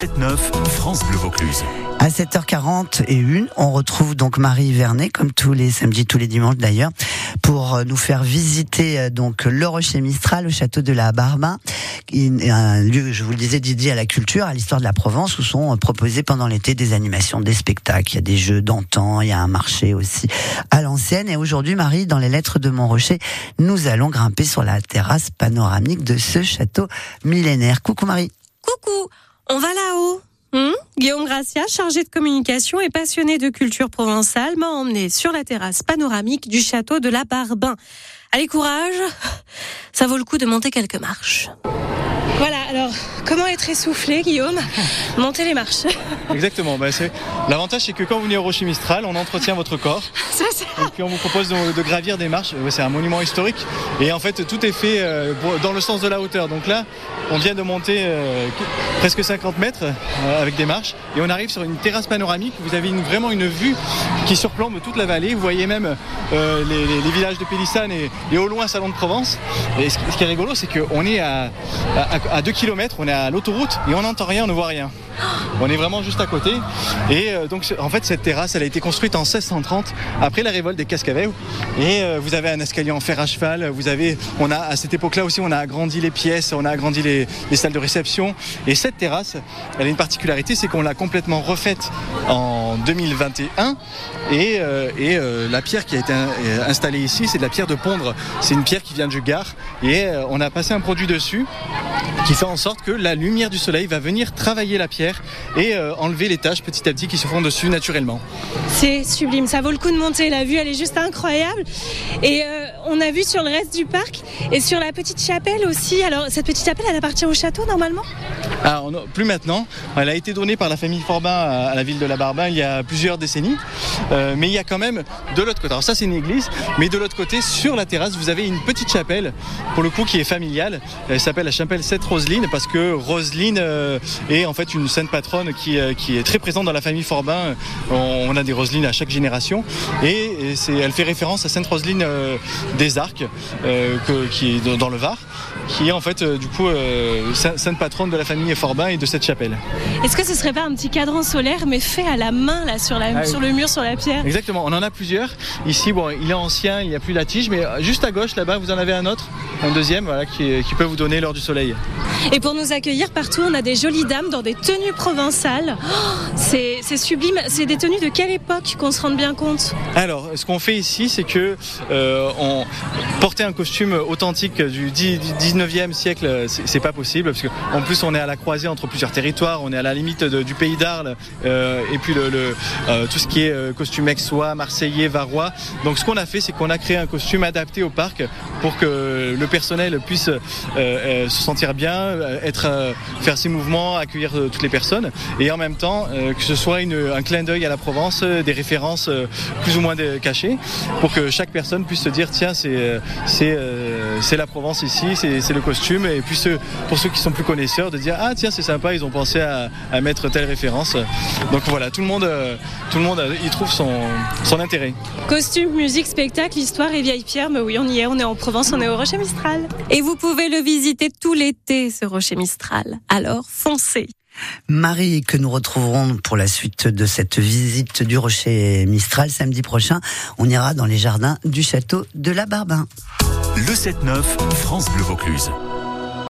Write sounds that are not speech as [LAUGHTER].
7-9, France Bleu Vaucluse. À 7h40 et une, on retrouve donc Marie Vernet, comme tous les samedis, tous les dimanches d'ailleurs, pour euh, nous faire visiter euh, donc le Rocher Mistral au château de la Barbin, un lieu, je vous le disais, dédié à la culture, à l'histoire de la Provence, où sont euh, proposés pendant l'été des animations, des spectacles, il y a des jeux d'antan, il y a un marché aussi à l'ancienne. Et aujourd'hui, Marie, dans les lettres de Rocher, nous allons grimper sur la terrasse panoramique de ce château millénaire. Coucou Marie. Coucou on va là-haut. Hmm? Guillaume Gracia, chargé de communication et passionné de culture provençale, m'a emmené sur la terrasse panoramique du château de la Barbin. Allez, courage Ça vaut le coup de monter quelques marches. Voilà, alors comment être essoufflé, Guillaume? Monter les marches. [LAUGHS] Exactement. Bah, l'avantage, c'est que quand vous venez au Rocher Mistral, on entretient votre corps. [LAUGHS] Et puis on vous propose de, gravir des marches. C'est un monument historique. Et en fait, tout est fait euh, dans le sens de la hauteur. Donc là, on vient de monter euh, presque 50 mètres euh, avec des marches. Et on arrive sur une terrasse panoramique. Vous avez vraiment une vue qui surplombe toute la vallée. Vous voyez même les, villages de Pélissane et, au loin Salon de Provence. Et ce, qui est rigolo, c'est qu'on est à, à 2 km, on est à l'autoroute et on n'entend rien, on ne voit rien. On est vraiment juste à côté. Et euh, donc, en fait, cette terrasse, elle a été construite en 1630, après la révolte des Cascavel. Et euh, vous avez un escalier en fer à cheval. Vous avez, on a, à cette époque-là aussi, on a agrandi les pièces, on a agrandi les, salles de réception. Et cette terrasse, elle a une particularité, c'est qu'on l'a complètement refaite en 2021. Et, euh, la pierre qui a été installée ici, c'est de la pierre de Pondre. C'est une pierre qui vient du Gard. Et on a passé un produit dessus qui fait en sorte que la lumière du soleil va venir travailler la pierre et euh, enlever les taches petit à petit qui se font dessus naturellement. C'est sublime, ça vaut le coup de monter, la vue elle est juste incroyable. Et euh, on a vu sur le reste du parc et sur la petite chapelle aussi. Alors cette petite chapelle elle appartient au château normalement? Alors plus maintenant, elle a été donnée par la famille Forbin à la ville de la Barbin il y a plusieurs décennies. Euh, mais il y a quand même de l'autre côté, alors ça c'est une église, mais de l'autre côté sur la terrasse vous avez une petite chapelle pour le coup qui est familiale. Elle s'appelle la chapelle Sainte Roseline parce que Roseline est en fait une sainte patronne qui, qui est très présente dans la famille Forbin. On, a des Roselines à chaque génération et, elle fait référence à Sainte Roseline euh, des Arcs euh, qui est dans le Var qui est en fait euh, du coup sainte patronne de la famille Forbin et de cette chapelle. Est-ce que ce serait pas un petit cadran solaire mais fait à la main là sur, la, ah sur le mur, sur la pierre Exactement, on en a plusieurs. Ici, bon, il est ancien, il n'y a plus la tige, mais juste à gauche là-bas, vous en avez un autre, un deuxième, voilà, qui, qui peut vous donner l'heure du soleil. Et pour nous accueillir partout, on a des jolies dames dans des tenues provençales. Oh, c'est sublime. C'est des tenues de quelle époque qu'on se rende bien compte? Alors, ce qu'on fait ici, c'est que euh, on porter un costume authentique du 19e siècle, c'est pas possible parce qu'en plus on est à la croisée entre plusieurs territoires, on est à la limite du pays d'Arles euh, et puis le, euh, tout ce qui est costume aixois, marseillais, varois. Donc ce qu'on a fait, c'est qu'on a créé un costume adapté au parc pour que le personnel puisse se sentir bien, être, faire ses mouvements, accueillir toutes les personnes et en même temps que ce soit un clin d'œil à la Provence, des références plus ou moins cachées pour que chaque personne puisse se dire tiens c'est euh, c'est la Provence ici, c'est le costume. Et puis pour ceux qui sont plus connaisseurs, de dire ah tiens c'est sympa, ils ont pensé à, mettre telle référence. Donc voilà, tout le monde, euh, tout le monde y trouve son, son intérêt. Costume, musique, spectacle, histoire et vieille pierre. Mais oui, on y est, on est en Provence, on est au Rocher Mistral. Et vous pouvez le visiter tout l'été, ce Rocher Mistral. Alors foncez. Marie, que nous retrouverons pour la suite de cette visite du Rocher Mistral samedi prochain. On ira dans les jardins du château de la Barbin. Le 7-9, France Bleu Vaucluse.